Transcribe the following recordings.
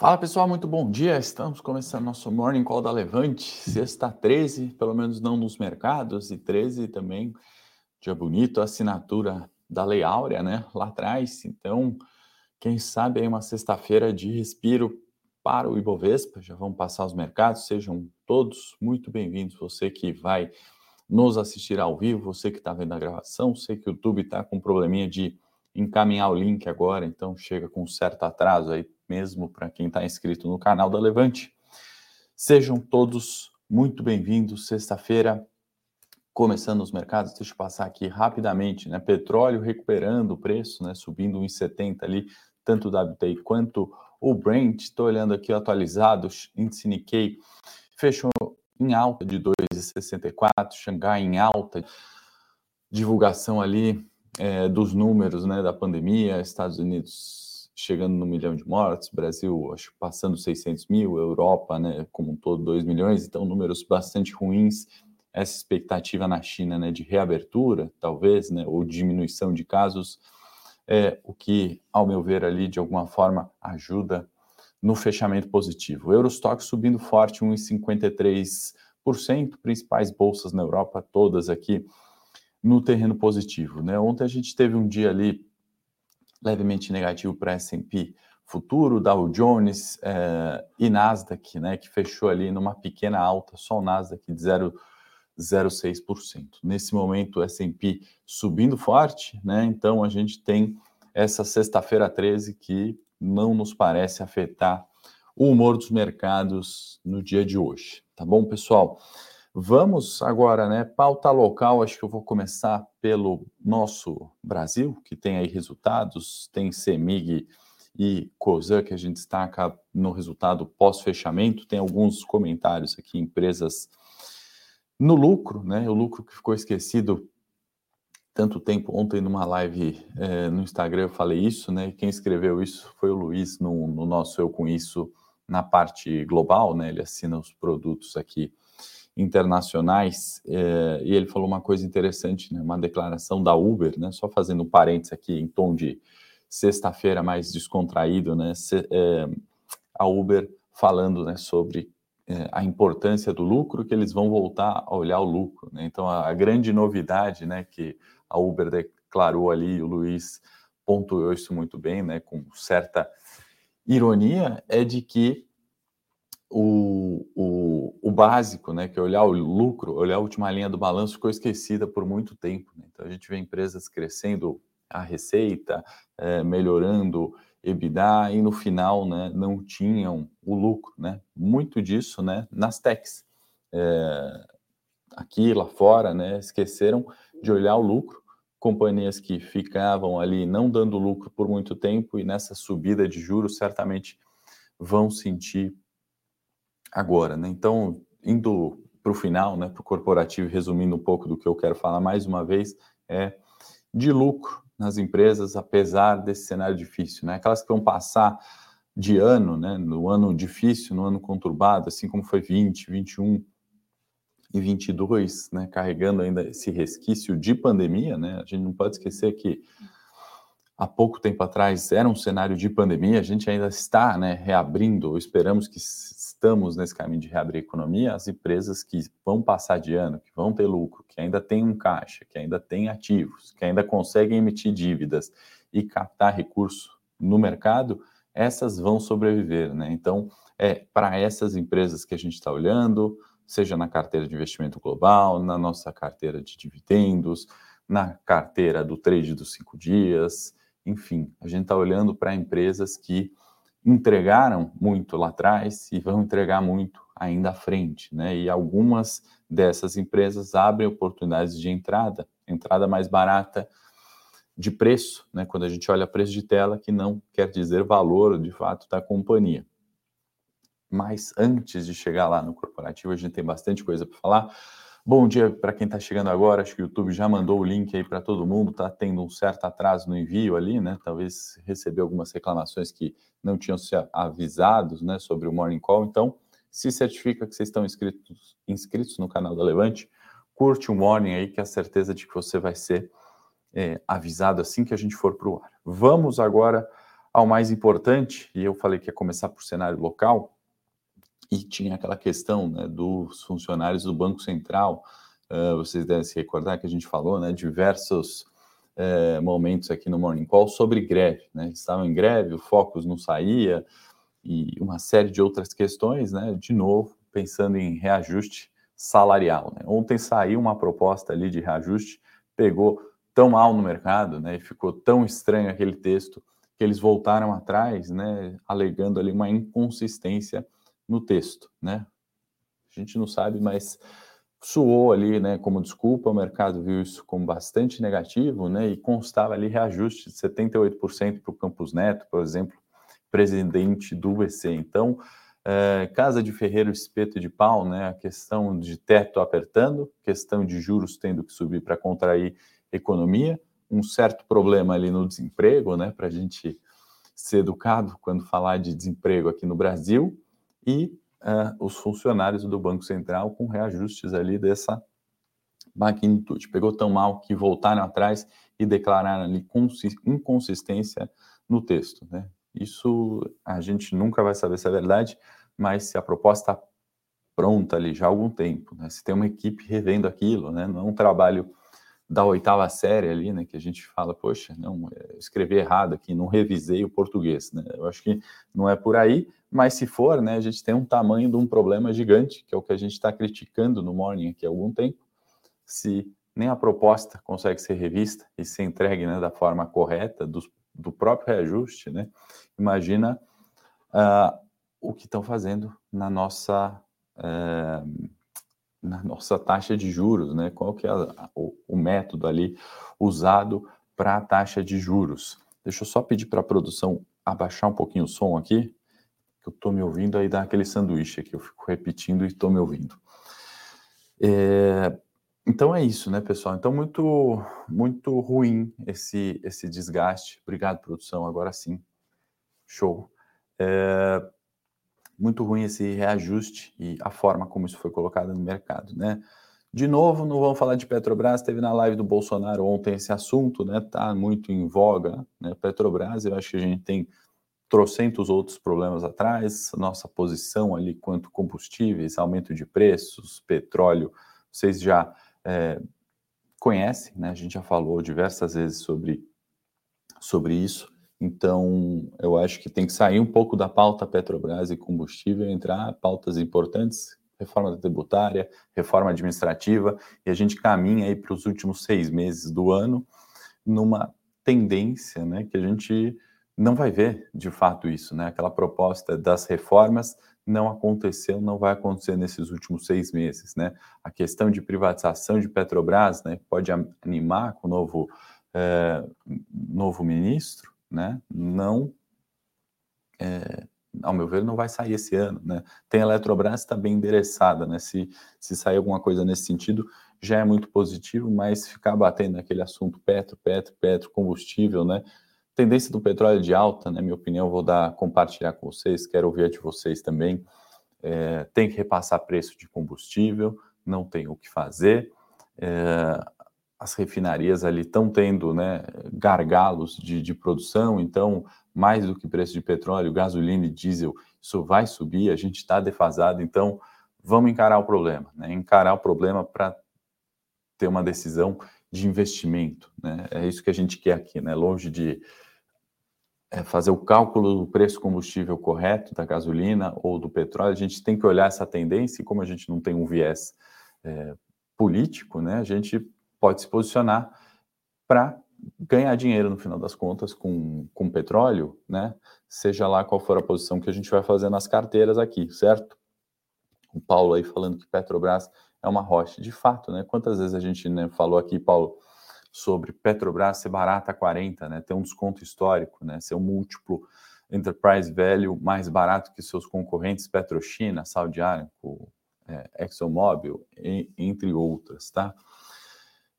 Fala pessoal, muito bom dia. Estamos começando nosso Morning Call da Levante, sexta 13, pelo menos não nos mercados, e 13 também, dia bonito, assinatura da Lei Áurea, né, lá atrás. Então, quem sabe aí uma sexta-feira de respiro para o Ibovespa. Já vamos passar os mercados, sejam todos muito bem-vindos. Você que vai nos assistir ao vivo, você que está vendo a gravação, sei que o YouTube está com um probleminha de encaminhar o link agora, então chega com um certo atraso aí mesmo para quem está inscrito no canal da Levante. Sejam todos muito bem-vindos. Sexta-feira, começando os mercados, deixa eu passar aqui rapidamente, né? Petróleo recuperando o preço, né? Subindo 1,70 ali, tanto o WTI quanto o Brent. Estou olhando aqui atualizados, índice Nikkei fechou em alta de 2,64, Xangai em alta, divulgação ali é, dos números né, da pandemia, Estados Unidos chegando no milhão de mortes, Brasil acho passando 600 mil, Europa, né, como um todo 2 milhões, então números bastante ruins. Essa expectativa na China, né, de reabertura, talvez, né, ou diminuição de casos, é o que, ao meu ver, ali de alguma forma ajuda no fechamento positivo. Eurostock subindo forte, 1,53%, principais bolsas na Europa, todas aqui no terreno positivo. Né? Ontem a gente teve um dia ali levemente negativo para S&P futuro, Dow Jones eh, e Nasdaq, né, que fechou ali numa pequena alta, só o Nasdaq de 0,06%. Nesse momento, S&P subindo forte, né, então a gente tem essa sexta-feira 13 que não nos parece afetar o humor dos mercados no dia de hoje, tá bom, pessoal? Vamos agora, né? Pauta local, acho que eu vou começar pelo nosso Brasil, que tem aí resultados, tem CEMIG e COSAN, que a gente destaca no resultado pós-fechamento, tem alguns comentários aqui, empresas no lucro, né? O lucro que ficou esquecido tanto tempo. Ontem, numa live é, no Instagram, eu falei isso, né? Quem escreveu isso foi o Luiz no, no nosso Eu Com Isso na parte global, né? Ele assina os produtos aqui internacionais, é, e ele falou uma coisa interessante, né, uma declaração da Uber, né, só fazendo um parênteses aqui em tom de sexta-feira mais descontraído, né, se, é, a Uber falando né, sobre é, a importância do lucro, que eles vão voltar a olhar o lucro. Né? Então, a, a, grande novidade né, que a Uber declarou ali, o Luiz pontuou isso muito bem, né, com certa ironia, é de que o, o, o, básico, né, que é olhar o lucro, olhar a última linha do balanço, ficou esquecida por muito tempo. Né? Então, a gente vê empresas crescendo a receita, é, melhorando EBITDA, e no final né, não tinham o lucro. Né? Muito disso né, nas techs. É, aqui, lá fora, né, esqueceram de olhar o lucro. Companhias que ficavam ali não dando lucro por muito tempo e nessa subida de juros certamente vão sentir agora, né? Então, indo para o final, né, para o corporativo, resumindo um pouco do que eu quero falar mais uma vez, é de lucro nas empresas, apesar desse cenário difícil, né? Aquelas que vão passar de ano, né, no ano difícil, no ano conturbado, assim como foi 20, 21 e 22, né, carregando ainda esse resquício de pandemia, né? A gente não pode esquecer que há pouco tempo atrás era um cenário de pandemia, a gente ainda está né, reabrindo, esperamos que estamos nesse caminho de reabrir a economia, as empresas que vão passar de ano, que vão ter lucro, que ainda têm um caixa, que ainda têm ativos, que ainda conseguem emitir dívidas e captar recurso no mercado, essas vão sobreviver, né? Então, é para essas empresas que a gente está olhando, seja na carteira de investimento global, na nossa carteira de dividendos, na carteira do trade dos cinco dias, enfim, a gente está olhando para empresas que entregaram muito lá atrás e vão entregar muito ainda à frente, né? E algumas dessas empresas abrem oportunidades de entrada, entrada mais barata de preço, né? Quando a gente olha preço de tela, que não quer dizer valor de fato da companhia. Mas antes de chegar lá no corporativo, a gente tem bastante coisa para falar. Bom dia para quem está chegando agora. Acho que o YouTube já mandou o link aí para todo mundo. Está tendo um certo atraso no envio ali, né? Talvez recebeu algumas reclamações que não tinham se avisados, né, sobre o Morning Call. Então, se certifica que vocês estão inscritos, inscritos no canal da Levante. Curte o Morning aí, que é a certeza de que você vai ser é, avisado assim que a gente for para o ar. Vamos agora ao mais importante, e eu falei que ia começar por cenário local, e tinha aquela questão né, dos funcionários do Banco Central. Uh, vocês devem se recordar que a gente falou, né, diversos uh, momentos aqui no Morning Call sobre greve. Né? Estavam em greve, o Focus não saía, e uma série de outras questões, né? De novo, pensando em reajuste salarial. Né? Ontem saiu uma proposta ali de reajuste, pegou tão mal no mercado, né? E ficou tão estranho aquele texto que eles voltaram atrás, né? Alegando ali uma inconsistência no texto, né? A gente não sabe, mas suou ali, né, como desculpa, o mercado viu isso como bastante negativo, né, e constava ali reajuste de 78% para o Campus Neto, por exemplo, presidente do VC. Então, é, casa de ferreiro, espeto de pau, né, a questão de teto apertando, questão de juros tendo que subir para contrair economia, um certo problema ali no desemprego, né, para a gente ser educado quando falar de desemprego aqui no Brasil, e uh, os funcionários do Banco Central com reajustes ali dessa magnitude. Pegou tão mal que voltaram atrás e declararam ali inconsistência no texto. Né? Isso a gente nunca vai saber se é verdade, mas se a proposta está pronta ali já há algum tempo, né? se tem uma equipe revendo aquilo, né? não é um trabalho da oitava série ali, né, que a gente fala, poxa, não, é, escrevi errado aqui, não revisei o português, né? Eu acho que não é por aí, mas se for, né, a gente tem um tamanho de um problema gigante, que é o que a gente está criticando no Morning aqui há algum tempo. Se nem a proposta consegue ser revista e ser entregue né, da forma correta, do, do próprio reajuste, né? Imagina uh, o que estão fazendo na nossa uh, na nossa taxa de juros, né? Qual que é a, o, o, método ali usado para a taxa de juros? Deixa eu só pedir para a produção abaixar um pouquinho o som aqui, que eu estou me ouvindo, aí dá aquele sanduíche aqui, eu fico repetindo e estou me ouvindo. É, então é isso, né, pessoal? Então muito muito ruim esse esse desgaste. Obrigado, produção. Agora sim, show. É, muito ruim esse reajuste e a forma como isso foi colocado no mercado, né? De novo, não vamos falar de Petrobras, teve na live do Bolsonaro ontem esse assunto, né? Tá muito em voga, né? Petrobras, eu acho que a gente tem trocentos outros problemas atrás, nossa posição ali quanto combustíveis, aumento de preços, petróleo, vocês já é, conhecem, né? A gente já falou diversas vezes sobre, sobre isso. Então, eu acho que tem que sair um pouco da pauta Petrobras e combustível, entrar pautas importantes, reforma tributária, reforma administrativa, e a gente caminha aí para os últimos seis meses do ano numa tendência, né, que a gente não vai ver de fato isso, né? Aquela proposta das reformas não aconteceu, não vai acontecer nesses últimos seis meses, né? A questão de privatização de Petrobras, né, pode animar com o novo, é, novo ministro, né, não, é, ao meu ver, não vai sair esse ano. Né? Tem a Eletrobras está bem endereçada, né? se, se sair alguma coisa nesse sentido, já é muito positivo, mas ficar batendo naquele assunto petro, petro, petro, combustível, né? Tendência do petróleo de alta, né? Minha opinião, vou dar, compartilhar com vocês, quero ouvir a de vocês também. É, tem que repassar preço de combustível, não tem o que fazer. É, as refinarias ali estão tendo né, gargalos de, de, produção, então, mais do que preço de petróleo, gasolina e diesel, isso vai subir, a gente está defasado, então vamos encarar o problema, né? encarar o problema para ter uma decisão de investimento. Né? É isso que a gente quer aqui, né? longe de é, fazer o cálculo do preço combustível correto da gasolina ou do petróleo, a gente tem que olhar essa tendência e como a gente não tem um viés é, político, né, a gente pode se posicionar para ganhar dinheiro no final das contas com, com petróleo, né? Seja lá qual for a posição que a gente vai fazer nas carteiras aqui, certo? O Paulo aí falando que Petrobras é uma rocha. De fato, né? Quantas vezes a gente né, falou aqui, Paulo, sobre Petrobras ser barata a 40, né? Ter um desconto histórico, né? Ser um múltiplo enterprise value mais barato que seus concorrentes Petrochina, Saudi Aramco, é, ExxonMobil, entre outras, tá?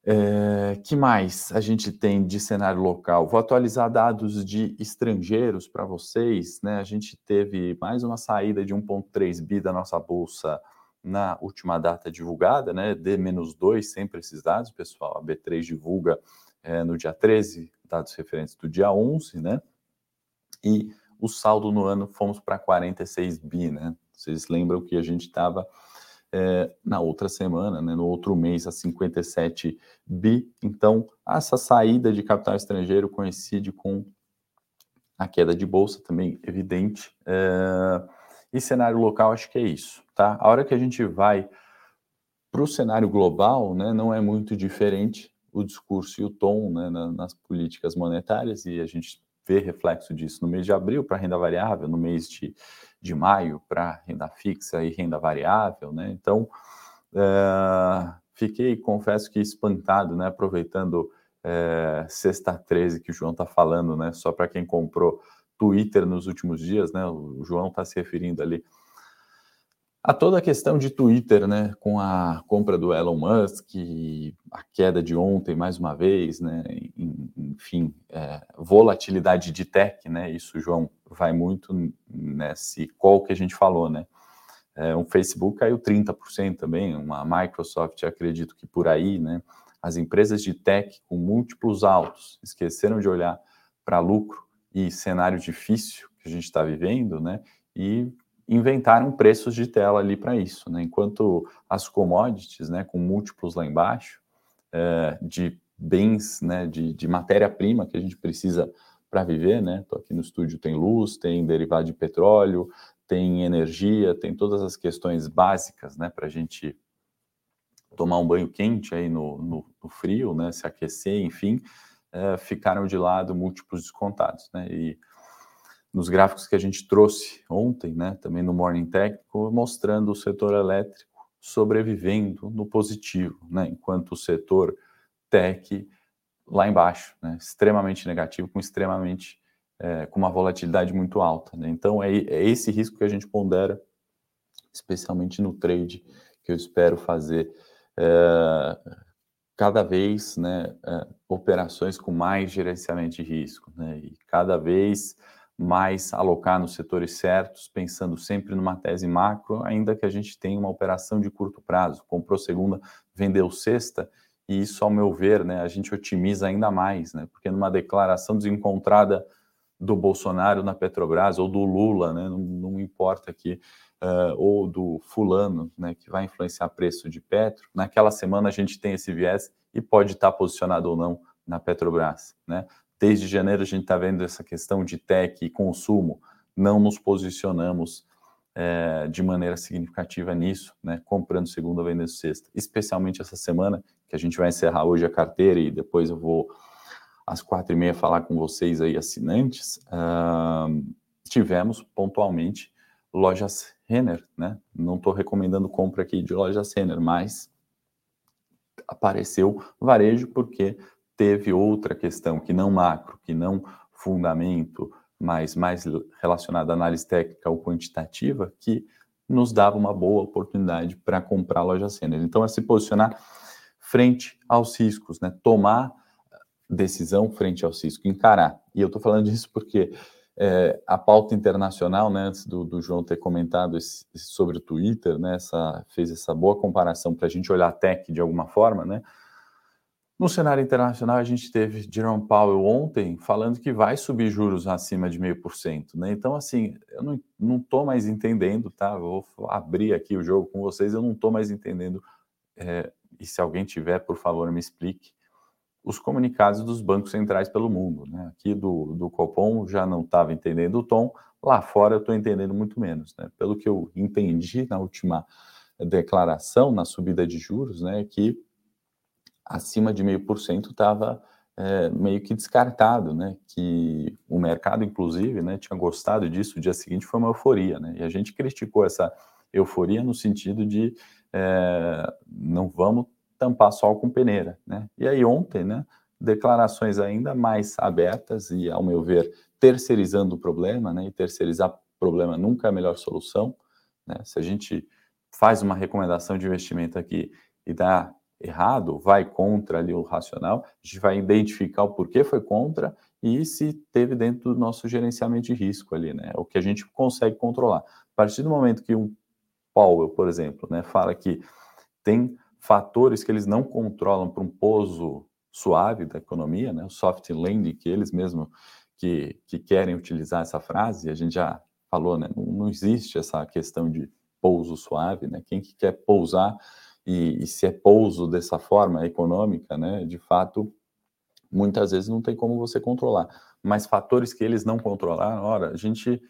É, que mais a gente tem de cenário local? Vou atualizar dados de estrangeiros para vocês. Né? A gente teve mais uma saída de 1,3 bi da nossa bolsa na última data divulgada, né? D-2, sempre esses dados, pessoal. A B3 divulga é, no dia 13, dados referentes do dia 11, né? e o saldo no ano fomos para 46 bi, né? Vocês lembram que a gente estava é, na outra semana, né, no outro mês, a 57 bi. Então, essa saída de capital estrangeiro coincide com a queda de bolsa também, evidente. É, e cenário local, acho que é isso, tá? A hora que a gente vai para o cenário global, né, não é muito diferente o discurso e o tom né, nas políticas monetárias, e a gente vê reflexo disso no mês de abril para renda variável, no mês de, de maio para renda fixa e renda variável, né? Então, é, fiquei, confesso que espantado, né? Aproveitando é, sexta 13 que o João está falando, né? Só para quem comprou Twitter nos últimos dias, né? O João está se referindo ali a toda a questão de Twitter, né, com a compra do Elon Musk, a queda de ontem mais uma vez, né, enfim, é, volatilidade de tech, né, isso, João, vai muito nesse qual que a gente falou, né, é, o Facebook caiu 30% também, uma Microsoft, acredito que por aí, né, as empresas de tech com múltiplos altos esqueceram de olhar para lucro e cenário difícil que a gente está vivendo, né, e inventaram preços de tela ali para isso, né? Enquanto as commodities, né, com múltiplos lá embaixo, é, de bens, né, de, de matéria-prima que a gente precisa para viver, né? Aqui no estúdio, tem luz, tem derivado de petróleo, tem energia, tem todas as questões básicas, né, para a gente tomar um banho quente aí no, no, no frio, né, se aquecer, enfim, é, ficaram de lado múltiplos descontados, né? E nos gráficos que a gente trouxe ontem, né, também no Morning Técnico, mostrando o setor elétrico sobrevivendo no positivo, né, enquanto o setor tech lá embaixo, né, extremamente negativo, com extremamente é, com uma volatilidade muito alta. Né? Então é, é, esse risco que a gente pondera, especialmente no trade, que eu espero fazer é, cada vez, né, é, operações com mais gerenciamento de risco, né, e cada vez mais alocar nos setores certos, pensando sempre numa tese macro, ainda que a gente tenha uma operação de curto prazo. Comprou segunda, vendeu sexta, e isso, ao meu ver, né, a gente otimiza ainda mais, né, porque numa declaração desencontrada do Bolsonaro na Petrobras, ou do Lula, né, não, não importa aqui, uh, ou do fulano, né, que vai influenciar preço de petro, naquela semana a gente tem esse viés e pode estar posicionado ou não na Petrobras, né? Desde janeiro a gente está vendo essa questão de tech e consumo, não nos posicionamos é, de maneira significativa nisso, né? comprando segunda, vendendo sexta. Especialmente essa semana, que a gente vai encerrar hoje a carteira e depois eu vou às quatro e meia falar com vocês aí, assinantes, uh, tivemos pontualmente lojas Renner, né? Não estou recomendando compra aqui de lojas Renner, mas apareceu varejo porque teve outra questão que não macro, que não fundamento, mas mais relacionada à análise técnica ou quantitativa, que nos dava uma boa oportunidade para comprar a loja Sender. Então, é se posicionar frente aos riscos, né? tomar decisão frente aos riscos, encarar. E eu estou falando disso porque é, a pauta internacional, né, antes do, do João ter comentado esse, sobre o Twitter, né, essa, fez essa boa comparação para a gente olhar a tech de alguma forma, né, no cenário internacional, a gente teve Jerome Powell ontem falando que vai subir juros acima de meio por cento, né? Então, assim, eu não estou mais entendendo, tá? vou abrir aqui o jogo com vocês, eu não estou mais entendendo. É, e se alguém tiver, por favor, me explique os comunicados dos bancos centrais pelo mundo, né? Aqui do, do Copom já não estava entendendo o tom, lá fora eu estou entendendo muito menos, né? Pelo que eu entendi na última declaração, na subida de juros, né? Que acima de meio por cento estava é, meio que descartado, né? Que o mercado, inclusive, né, tinha gostado disso. O dia seguinte foi uma euforia, né? E a gente criticou essa euforia no sentido de é, não vamos tampar sol com peneira, né? E aí ontem, né? Declarações ainda mais abertas e, ao meu ver, terceirizando o problema, né? E terceirizar problema nunca é a melhor solução, né? Se a gente faz uma recomendação de investimento aqui e dá errado, vai contra ali o racional, a gente vai identificar o porquê foi contra e se teve dentro do nosso gerenciamento de risco ali, né? O que a gente consegue controlar. A partir do momento que um Powell, por exemplo, né, fala que tem fatores que eles não controlam para um pouso suave da economia, né, o soft landing que eles mesmos que, que querem utilizar essa frase, a gente já falou, né? Não, não existe essa questão de pouso suave, né? Quem que quer pousar e, e, se é pouso dessa forma econômica, né? De fato, muitas vezes não tem como você controlar. Mas fatores que eles não controlaram, ora, a gente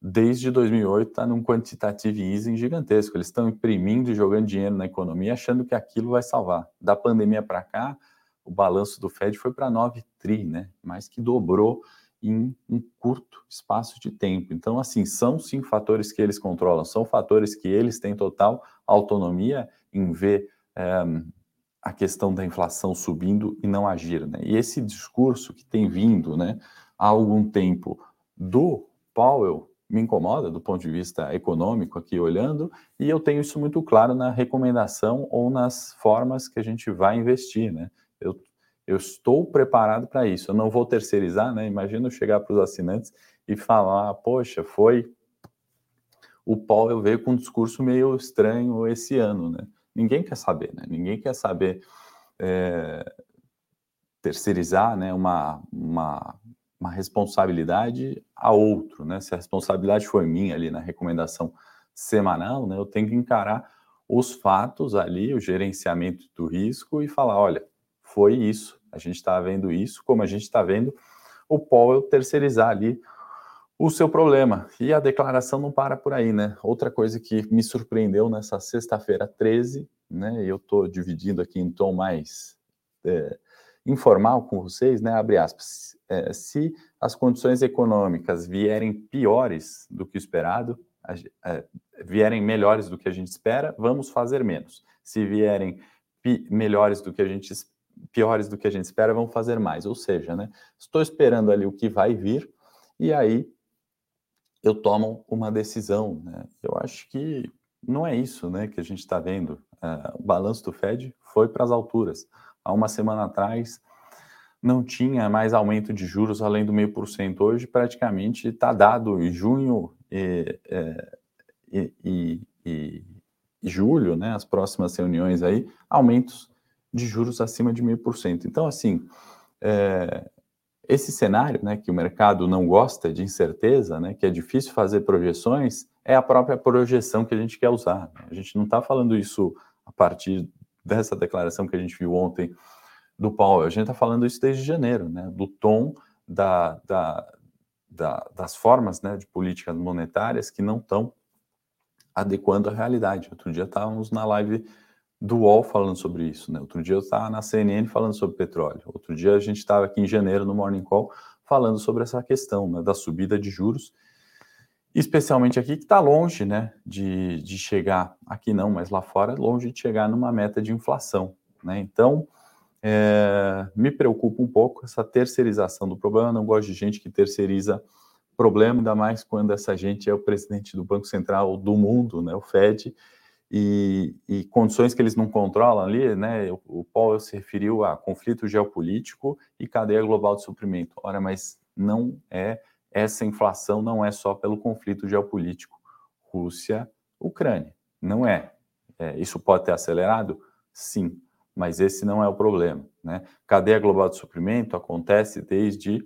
desde 2008 está num quantitative easing gigantesco. Eles estão imprimindo e jogando dinheiro na economia, achando que aquilo vai salvar. Da pandemia para cá, o balanço do Fed foi para 9 tri, né? Mais que dobrou em um curto espaço de tempo. Então, assim, são sim fatores que eles controlam, são fatores que eles têm total autonomia em ver é, a questão da inflação subindo e não agir, né? E esse discurso que tem vindo, né, há algum tempo do Powell me incomoda do ponto de vista econômico aqui olhando, e eu tenho isso muito claro na recomendação ou nas formas que a gente vai investir, né? Eu, eu estou preparado para isso, eu não vou terceirizar, né? Imagina eu chegar para os assinantes e falar, poxa, foi o Paulo veio com um discurso meio estranho esse ano, né? Ninguém quer saber, né? Ninguém quer saber é, terceirizar, né? Uma, uma uma responsabilidade a outro, né? Se a responsabilidade foi minha ali na recomendação semanal, né, eu tenho que encarar os fatos ali, o gerenciamento do risco e falar, olha, foi isso, a gente está vendo isso, como a gente está vendo o Powell terceirizar ali o seu problema. E a declaração não para por aí, né? Outra coisa que me surpreendeu nessa sexta-feira 13, né? Eu estou dividindo aqui em tom mais é, informal com vocês, né? Abre aspas é, se as condições econômicas vierem piores do que o esperado, é, vierem melhores do que a gente espera, vamos fazer menos. Se vierem melhores do que a gente piores do que a gente espera, vamos fazer mais. Ou seja, né, estou esperando ali o que vai vir e aí eu tomo uma decisão. Né? Eu acho que não é isso né, que a gente está vendo. Uh, o balanço do Fed foi para as alturas. Há uma semana atrás, não tinha mais aumento de juros além do meio por cento. Hoje, praticamente, está dado em junho e, é, e, e, e, julho, né, as próximas reuniões aí, aumentos de juros acima de meio por cento. Então, assim, é, esse cenário, né, que o mercado não gosta de incerteza, né, que é difícil fazer projeções, é a própria projeção que a gente quer usar. A gente não está falando isso a partir dessa declaração que a gente viu ontem do Powell. A gente está falando isso desde janeiro, né? Do tom da, da, da, das formas né, de políticas monetárias que não estão adequando à realidade. Outro dia estávamos na live do UOL falando sobre isso, né? Outro dia eu estava na CNN falando sobre petróleo. Outro dia a gente estava aqui em janeiro no Morning Call falando sobre essa questão né, da subida de juros, especialmente aqui que está longe, né, de, de chegar aqui não, mas lá fora longe de chegar numa meta de inflação, né? Então é, me preocupa um pouco essa terceirização do problema. Eu não gosto de gente que terceiriza problema, ainda mais quando essa gente é o presidente do Banco Central do mundo, né, o Fed, e, e condições que eles não controlam ali, né? O, o Paul se referiu a conflito geopolítico e cadeia global de suprimento. Ora, mas não é essa inflação não é só pelo conflito geopolítico Rússia-Ucrânia, não é. é. Isso pode ter acelerado, sim, mas esse não é o problema. Né? Cadeia global de suprimento acontece desde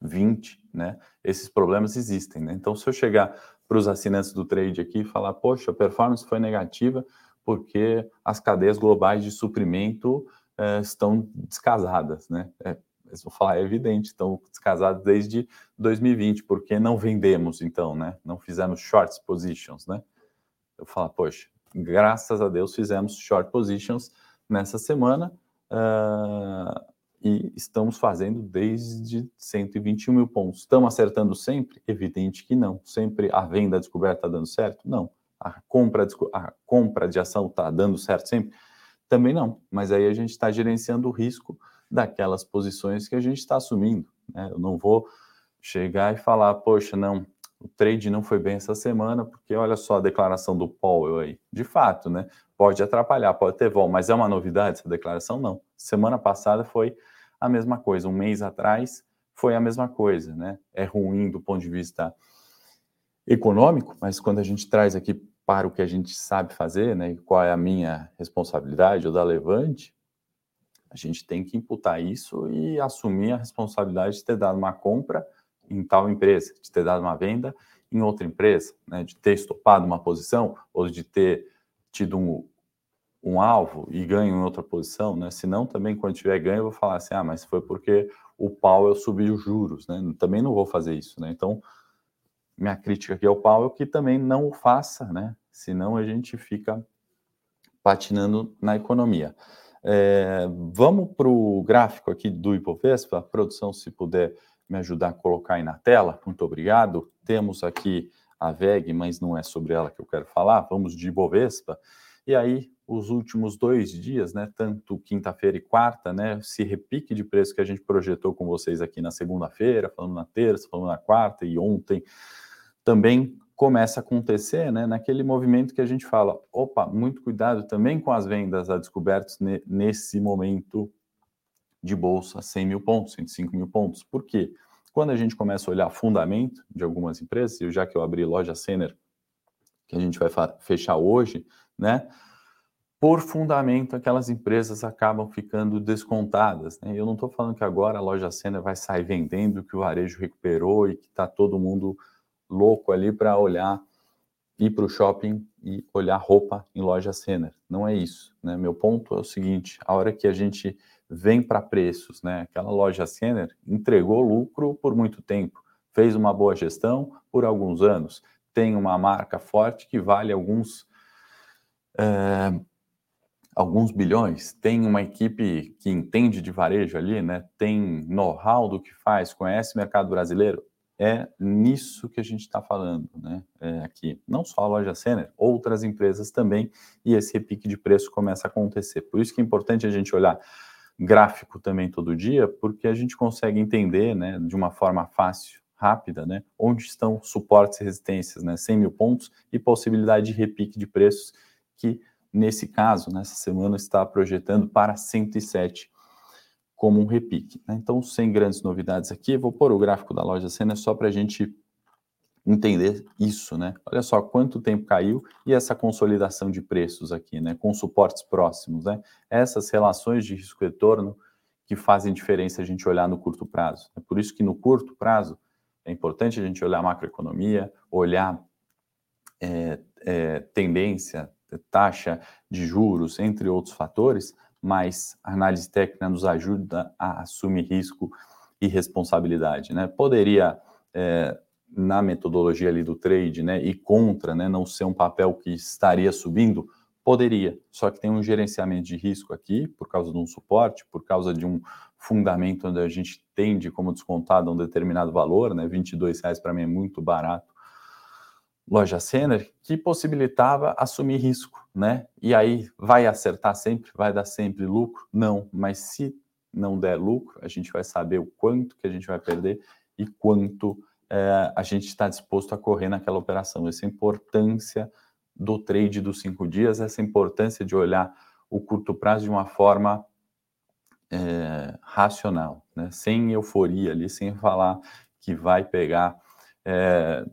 20, né? Esses problemas existem, né? Então, se eu chegar para os assinantes do trade aqui falar, poxa, a performance foi negativa porque as cadeias globais de suprimento eh, estão descasadas, né? É, vão falar, é evidente, estão descasadas desde 2020, porque não vendemos, então, né? Não fizemos short positions, né? Eu falo, poxa, graças a Deus fizemos short positions nessa semana uh, e estamos fazendo desde 121 mil pontos. Estamos acertando sempre? Evidente que não. Sempre a venda descoberta está dando certo? Não. A compra, a compra de ação está dando certo sempre? Também não. Mas aí a gente está gerenciando o risco daquelas posições que a gente está assumindo. Né? Eu não vou chegar e falar, poxa, não, o trade não foi bem essa semana, porque olha só a declaração do Powell aí. De fato, né? Pode atrapalhar, pode ter vol, mas é uma novidade essa declaração? Não. Semana passada foi a mesma coisa, um mês atrás foi a mesma coisa, né? É ruim do ponto de vista econômico, mas quando a gente traz aqui para o que a gente sabe fazer, né? Qual é a minha responsabilidade ou da Levante, a gente tem que imputar isso e assumir a responsabilidade de ter dado uma compra em tal empresa, de ter dado uma venda em outra empresa, né, de ter estopado uma posição ou de ter tido um, um alvo e ganho em outra posição, né? Senão também quando tiver ganho eu vou falar assim, ah, mas foi porque o Powell subiu os juros, né? Também não vou fazer isso, né? Então minha crítica aqui ao Powell que também não o faça, né? Senão a gente fica patinando na economia. É, vamos para o gráfico aqui do Ibovespa, a produção, se puder me ajudar a colocar aí na tela, muito obrigado. Temos aqui a VEG, mas não é sobre ela que eu quero falar, vamos de Ibovespa. E aí, os últimos dois dias, né, tanto quinta-feira e quarta, né, esse repique de preço que a gente projetou com vocês aqui na segunda-feira, falando na terça, falando na quarta e ontem, também começa a acontecer, né, naquele movimento que a gente fala, opa, muito cuidado também com as vendas a descobertos nesse momento de bolsa, 100 mil pontos, 105 mil pontos. Por quê? Quando a gente começa a olhar fundamento de algumas empresas, e já que eu abri loja Sener, que a gente vai fechar hoje, né, por fundamento, aquelas empresas acabam ficando descontadas. Né? Eu não estou falando que agora a loja Sener vai sair vendendo, que o varejo recuperou e que está todo mundo louco ali para olhar, ir para o shopping e olhar roupa em loja Senner. Não é isso. Né? Meu ponto é o seguinte: a hora que a gente vem para preços, né? aquela loja Senner entregou lucro por muito tempo, fez uma boa gestão por alguns anos, tem uma marca forte que vale alguns. É, alguns bilhões, tem uma equipe que entende de varejo ali, né? Tem know-how do que faz, conhece o mercado brasileiro é nisso que a gente está falando, né? É aqui, não só a loja Senner, outras empresas também, e esse repique de preço começa a acontecer. Por isso que é importante a gente olhar gráfico também todo dia, porque a gente consegue entender, né, de uma forma fácil, rápida, né, onde estão suportes e resistências, né, 100 mil pontos e possibilidade de repique de preços, que nesse caso, nessa semana, está projetando para 107 como um repique. Né? Então, sem grandes novidades aqui, vou pôr o gráfico da loja Cena só para a gente entender isso, né? Olha só quanto tempo caiu e essa consolidação de preços aqui, né? Com suportes próximos, né? Essas relações de risco-retorno que fazem diferença a gente olhar no curto prazo. É por isso que no curto prazo é importante a gente olhar a macroeconomia, olhar é, é, tendência, taxa de juros, entre outros fatores, mas a análise técnica nos ajuda a assumir risco e responsabilidade. Né? Poderia, é, na metodologia ali do trade, né, e contra né, não ser um papel que estaria subindo, poderia, só que tem um gerenciamento de risco aqui, por causa de um suporte, por causa de um fundamento onde a gente tende como descontado um determinado valor, né, 22 reais para mim é muito barato, loja Senner, que possibilitava assumir risco, né? E aí vai acertar sempre, vai dar sempre lucro? Não, mas se não der lucro, a gente vai saber o quanto que a gente vai perder e quanto é, a gente está disposto a correr naquela operação. Essa importância do trade dos cinco dias, essa importância de olhar o curto prazo de uma forma é, racional, né? sem euforia ali, sem falar que vai pegar é,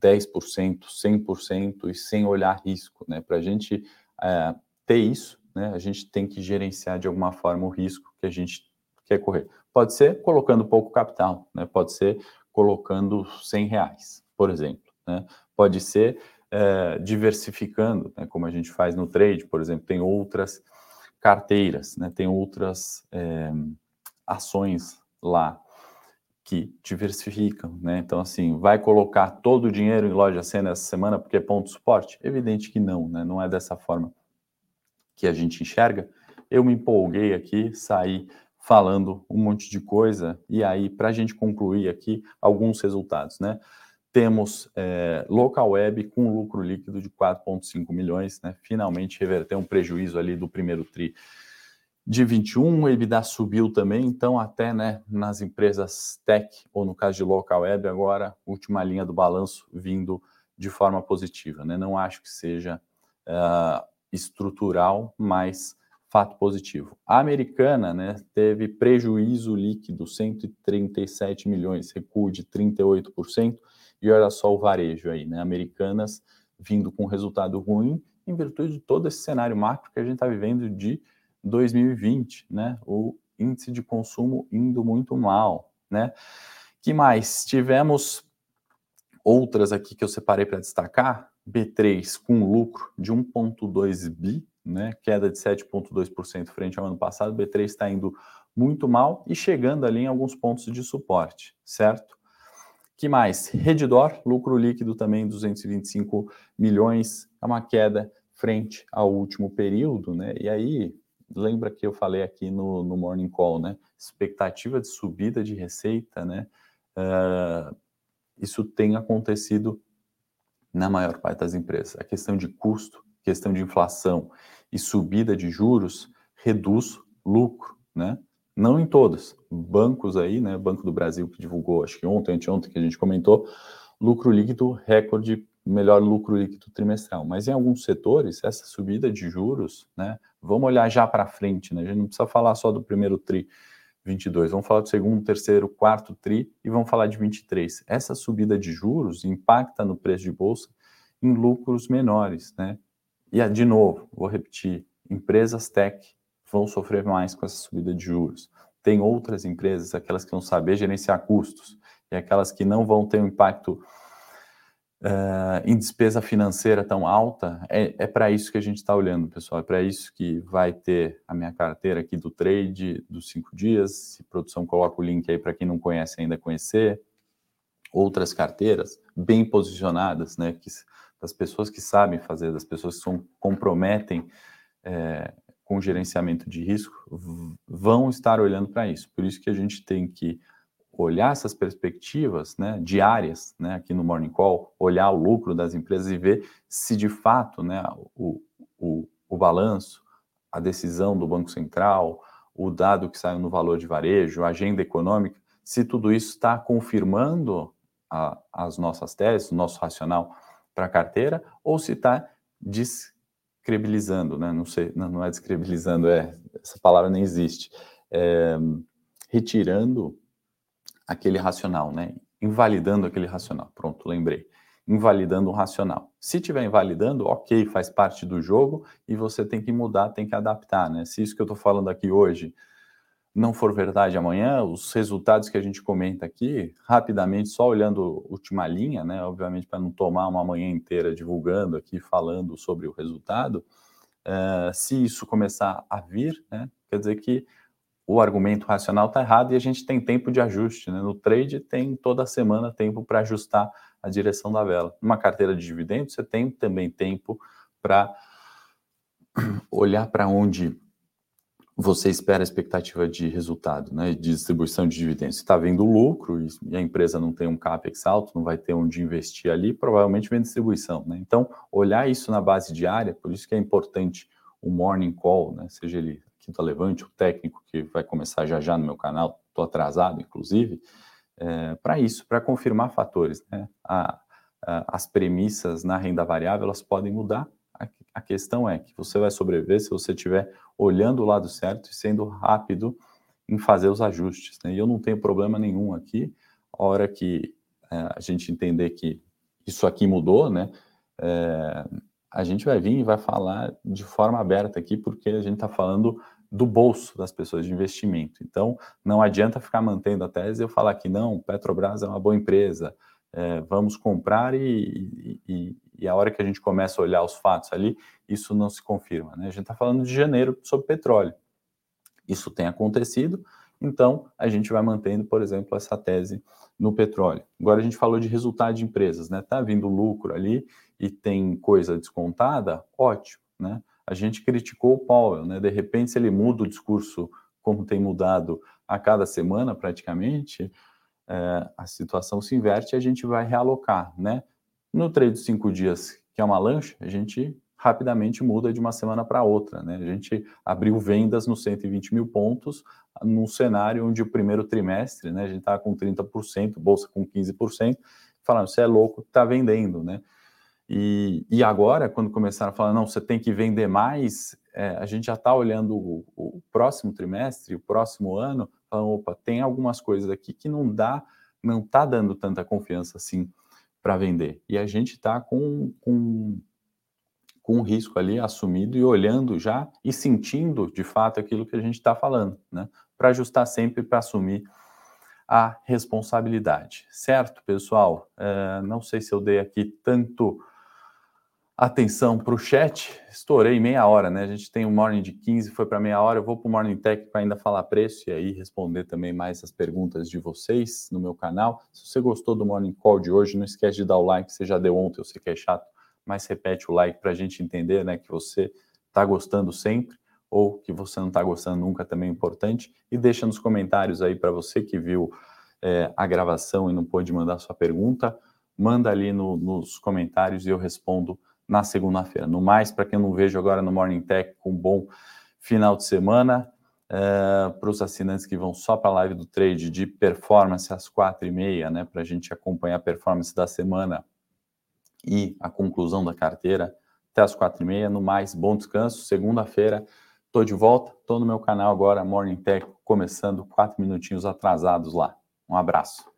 10%, 100% e sem olhar risco. Né? Para a gente é, ter isso, né, a gente tem que gerenciar de alguma forma o risco que a gente quer correr. Pode ser colocando pouco capital, né? pode ser colocando 100 reais, por exemplo. Né? Pode ser é, diversificando, né? como a gente faz no trade, por exemplo, tem outras carteiras, né? tem outras é, ações lá que diversificam, né? Então, assim, vai colocar todo o dinheiro em loja cena essa semana porque é ponto suporte? Evidente que não, né? Não é dessa forma que a gente enxerga. Eu me empolguei aqui, saí falando um monte de coisa, e aí, para a gente concluir aqui, alguns resultados, né? Temos é, local web com lucro líquido de 4,5 milhões, né? Finalmente reverter um prejuízo ali do primeiro TRI de 21, o EBITDA subiu também, então até né, nas empresas tech, ou no caso de local web, agora, última linha do balanço vindo de forma positiva. Né? Não acho que seja uh, estrutural, mas fato positivo. A americana né, teve prejuízo líquido, 137 milhões, recuo de 38%, e olha só o varejo aí, né? Americanas vindo com resultado ruim em virtude de todo esse cenário macro que a gente está vivendo de 2020, né? O índice de consumo indo muito mal, né? Que mais? Tivemos outras aqui que eu separei para destacar. B3 com lucro de 1,2 bi, né? Queda de 7,2% frente ao ano passado. B3 está indo muito mal e chegando ali em alguns pontos de suporte, certo? Que mais? Redditor, lucro líquido também 225 milhões, é uma queda frente ao último período, né? E aí, lembra que eu falei aqui no, no Morning Call, né? Expectativa de subida de receita, né? Uh, isso tem acontecido na maior parte das empresas. A questão de custo, questão de inflação e subida de juros reduz lucro, né? Não em todas. Bancos aí, né? Banco do Brasil que divulgou, acho que ontem, anteontem que a gente comentou, lucro líquido recorde, melhor lucro líquido trimestral. Mas em alguns setores, essa subida de juros, né? Vamos olhar já para frente, né? A gente não precisa falar só do primeiro tri 22, vamos falar do segundo, terceiro, quarto tri e vamos falar de 23. Essa subida de juros impacta no preço de bolsa em lucros menores, né? E de novo, vou repetir, empresas tech vão sofrer mais com essa subida de juros. Tem outras empresas, aquelas que vão saber gerenciar custos, e aquelas que não vão ter um impacto uh, em despesa financeira tão alta, é, é para isso que a gente está olhando, pessoal. É para isso que vai ter a minha carteira aqui do trade dos cinco dias. Se produção coloca o link aí para quem não conhece ainda conhecer. Outras carteiras bem posicionadas, né? Que, das pessoas que sabem fazer, das pessoas que são, comprometem é, com gerenciamento de risco vão estar olhando para isso. Por isso que a gente tem que olhar essas perspectivas né, diárias, né, aqui no Morning Call, olhar o lucro das empresas e ver se de fato né, o, o, o balanço, a decisão do Banco Central, o dado que saiu no valor de varejo, a agenda econômica, se tudo isso está confirmando a, as nossas teses, o nosso racional para a carteira, ou se está des descredibilizando, né? Não sei, não, não é descredibilizando, é essa palavra nem existe. É, retirando aquele racional, né? Invalidando aquele racional. Pronto, lembrei. Invalidando o racional. Se tiver invalidando, ok, faz parte do jogo e você tem que mudar, tem que adaptar, né? Se isso que eu estou falando aqui hoje não for verdade amanhã, os resultados que a gente comenta aqui, rapidamente, só olhando última linha, né, obviamente para não tomar uma manhã inteira divulgando aqui, falando sobre o resultado, uh, se isso começar a vir, né, quer dizer que o argumento racional está errado e a gente tem tempo de ajuste. Né? No trade tem toda semana tempo para ajustar a direção da vela. Numa carteira de dividendos, você tem também tempo para olhar para onde você espera a expectativa de resultado, né, de distribuição de dividendos. Se está vendo lucro e a empresa não tem um capex alto, não vai ter onde investir ali, provavelmente vem distribuição. Né? Então, olhar isso na base diária, por isso que é importante o morning call, né, seja ele Quinta Levante, o técnico que vai começar já já no meu canal, estou atrasado, inclusive, é, para isso, para confirmar fatores. Né? A, a, as premissas na renda variável elas podem mudar, a questão é que você vai sobreviver se você estiver olhando o lado certo e sendo rápido em fazer os ajustes. Né? E eu não tenho problema nenhum aqui. A hora que é, a gente entender que isso aqui mudou, né? É, a gente vai vir e vai falar de forma aberta aqui, porque a gente está falando do bolso das pessoas de investimento. Então, não adianta ficar mantendo a tese e eu falar que não, Petrobras é uma boa empresa, é, vamos comprar e, e, e, a hora que a gente começa a olhar os fatos ali, isso não se confirma. Né? A gente está falando de janeiro sobre petróleo. Isso tem acontecido, então a gente vai mantendo, por exemplo, essa tese no petróleo. Agora a gente falou de resultado de empresas, né? Tá vindo lucro ali e tem coisa descontada, ótimo, né? A gente criticou o Powell, né? De repente, se ele muda o discurso como tem mudado a cada semana praticamente, é, a situação se inverte e a gente vai realocar, né? No trade de cinco dias, que é uma lancha, a gente rapidamente muda de uma semana para outra, né? A gente abriu vendas nos 120 mil pontos num cenário onde o primeiro trimestre, né? A gente estava com 30%, bolsa com 15%, falando, você é louco, está vendendo, né? E, e agora, quando começaram a falar, não, você tem que vender mais, é, a gente já está olhando o, o, próximo trimestre, o próximo ano, opa, tem algumas coisas aqui que não dá, não está dando tanta confiança assim para vender. E a gente está com, com, com o risco ali assumido e olhando já e sentindo de fato aquilo que a gente está falando, né? Para ajustar sempre para assumir a responsabilidade, certo, pessoal? É, não sei se eu dei aqui tanto atenção para o chat, estourei meia hora, né? A gente tem um morning de 15, foi para meia hora. Eu vou para o Morning Tech para ainda falar preço e aí responder também mais as perguntas de vocês no meu canal. Se você gostou do Morning Call de hoje, não esquece de dar o like, você já deu ontem, eu sei que é chato, mas repete o like para a gente entender, né, que você está gostando sempre ou que você não está gostando nunca também é importante. E deixa nos comentários aí para você que viu é, a gravação e não pôde mandar sua pergunta, manda ali no, nos comentários e eu respondo na segunda-feira. No mais, para quem não vejo agora no Morning Tech, um bom final de semana. É, para os assinantes que vão só para a live do trade de performance às quatro e meia, né, para a gente acompanhar a performance da semana e a conclusão da carteira até às quatro e meia. No mais, bom descanso. Segunda-feira, estou de volta. Estou no meu canal agora, Morning Tech, começando quatro minutinhos atrasados lá. Um abraço.